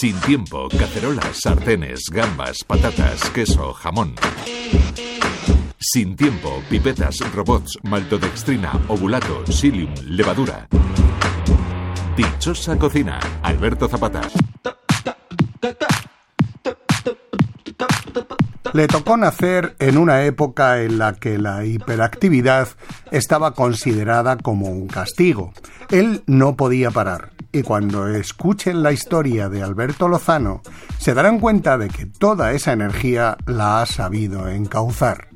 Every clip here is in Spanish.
Sin tiempo, cacerolas, sartenes, gambas, patatas, queso, jamón. Sin tiempo, pipetas, robots, maltodextrina, ovulato, psyllium, levadura. Dichosa cocina, Alberto Zapata. Le tocó nacer en una época en la que la hiperactividad estaba considerada como un castigo. Él no podía parar. Y cuando escuchen la historia de Alberto Lozano, se darán cuenta de que toda esa energía la ha sabido encauzar.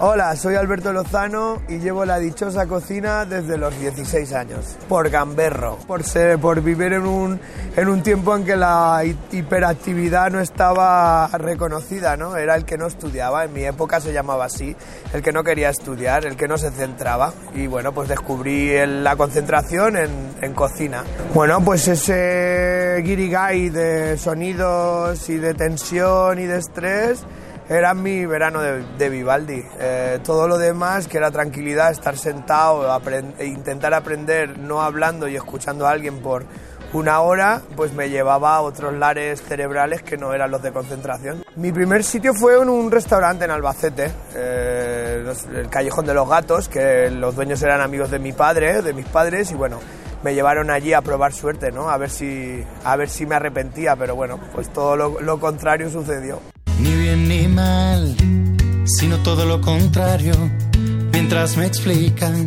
Hola, soy Alberto Lozano y llevo la dichosa cocina desde los 16 años. Por gamberro, por, ser, por vivir en un, en un tiempo en que la hiperactividad no estaba reconocida, ¿no? Era el que no estudiaba, en mi época se llamaba así, el que no quería estudiar, el que no se centraba. Y bueno, pues descubrí la concentración en, en cocina. Bueno, pues ese guirigay de sonidos y de tensión y de estrés era mi verano de, Vivaldi. Eh, todo lo demás, que era tranquilidad, estar sentado, e intentar aprender no hablando y escuchando a alguien por una hora, pues me llevaba a otros lares cerebrales que no eran los de concentración. Mi primer sitio fue en un restaurante en Albacete, eh, el Callejón de los Gatos, que los dueños eran amigos de mi padre, de mis padres, y bueno, me llevaron allí a probar suerte, ¿no? A ver si, a ver si me arrepentía, pero bueno, pues todo lo contrario sucedió ni bien ni Mientras me explican,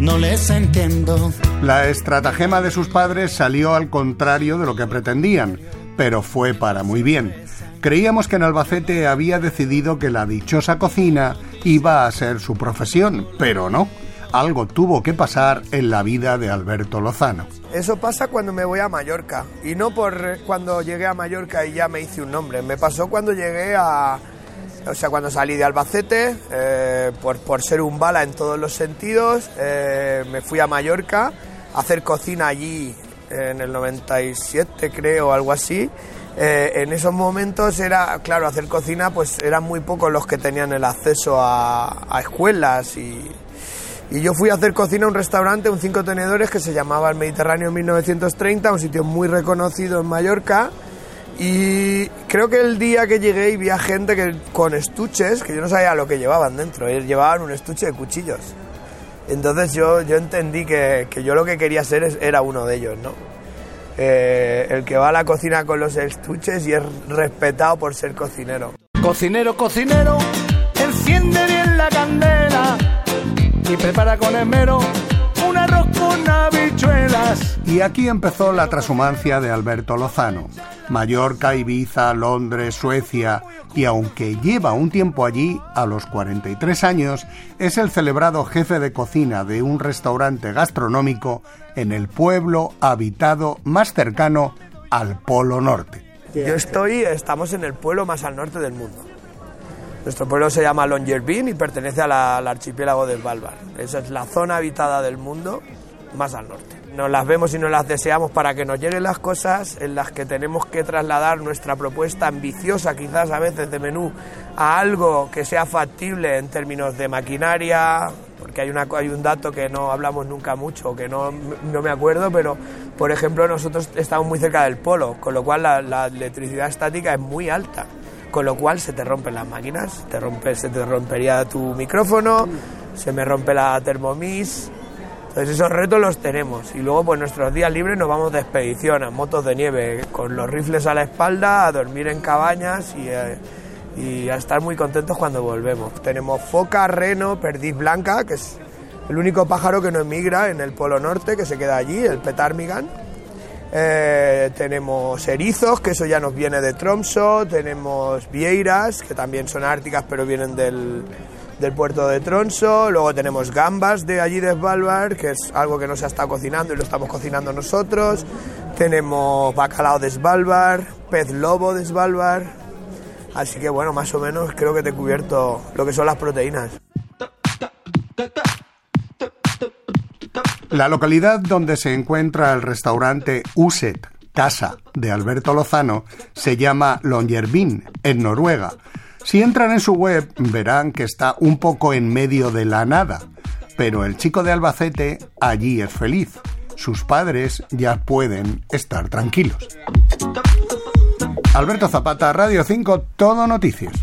no les entiendo. La estratagema de sus padres salió al contrario de lo que pretendían, pero fue para muy bien. Creíamos que en Albacete había decidido que la dichosa cocina iba a ser su profesión, pero no algo tuvo que pasar en la vida de Alberto Lozano. Eso pasa cuando me voy a Mallorca y no por cuando llegué a Mallorca y ya me hice un nombre. Me pasó cuando llegué a, o sea, cuando salí de Albacete, eh, por, por, ser un bala en todos los sentidos, eh, me fui a Mallorca a hacer cocina allí en el 97 creo, algo así. Eh, en esos momentos era, claro, hacer cocina, pues eran muy pocos los que tenían el acceso a, a escuelas y, y yo fui a hacer cocina a un restaurante, un cinco tenedores, que se llamaba el Mediterráneo 1930, un sitio muy reconocido en Mallorca. Y creo que el día que llegué y vi a gente que, con estuches, que yo no sabía lo que llevaban dentro, ellos llevaban un estuche de cuchillos. Entonces yo, yo entendí que, que yo lo que quería ser era uno de ellos, ¿no? Eh, el que va a la cocina con los estuches y es respetado por ser cocinero. Cocinero, cocinero, enciende bien la candela y prepara con esmero un arroz con habichuelas. Y aquí empezó la transhumancia de Alberto Lozano. Mallorca, Ibiza, Londres, Suecia, y aunque lleva un tiempo allí, a los 43 años, es el celebrado jefe de cocina de un restaurante gastronómico en el pueblo habitado más cercano al Polo Norte. Yo estoy, estamos en el pueblo más al norte del mundo. Nuestro pueblo se llama Longyearbyen y pertenece al archipiélago de Svalbard. Esa es la zona habitada del mundo más al norte. Nos las vemos y nos las deseamos para que nos lleguen las cosas en las que tenemos que trasladar nuestra propuesta ambiciosa, quizás a veces de menú, a algo que sea factible en términos de maquinaria, porque hay, una, hay un dato que no hablamos nunca mucho, que no, no me acuerdo, pero por ejemplo nosotros estamos muy cerca del polo, con lo cual la electricidad estática es muy alta con lo cual se te rompen las máquinas, te rompe, se te rompería tu micrófono, se me rompe la Thermomix. Entonces esos retos los tenemos y luego pues nuestros días libres nos vamos de expedición a motos de nieve con los rifles a la espalda, a dormir en cabañas y, eh, y a estar muy contentos cuando volvemos. Tenemos foca, reno, perdiz blanca, que es el único pájaro que no emigra en el Polo Norte, que se queda allí, el petarmigan eh, tenemos erizos, que eso ya nos viene de Tromso, tenemos vieiras, que también son árticas pero vienen del, del puerto de Tromso, luego tenemos gambas de allí de Svalbard, que es algo que no se ha estado cocinando y lo estamos cocinando nosotros, tenemos bacalao de Svalbard, pez lobo de Svalbard, así que bueno, más o menos creo que te he cubierto lo que son las proteínas. La localidad donde se encuentra el restaurante Uset, casa de Alberto Lozano, se llama Longyearbyen, en Noruega. Si entran en su web verán que está un poco en medio de la nada, pero el chico de Albacete allí es feliz. Sus padres ya pueden estar tranquilos. Alberto Zapata, Radio 5, Todo Noticias.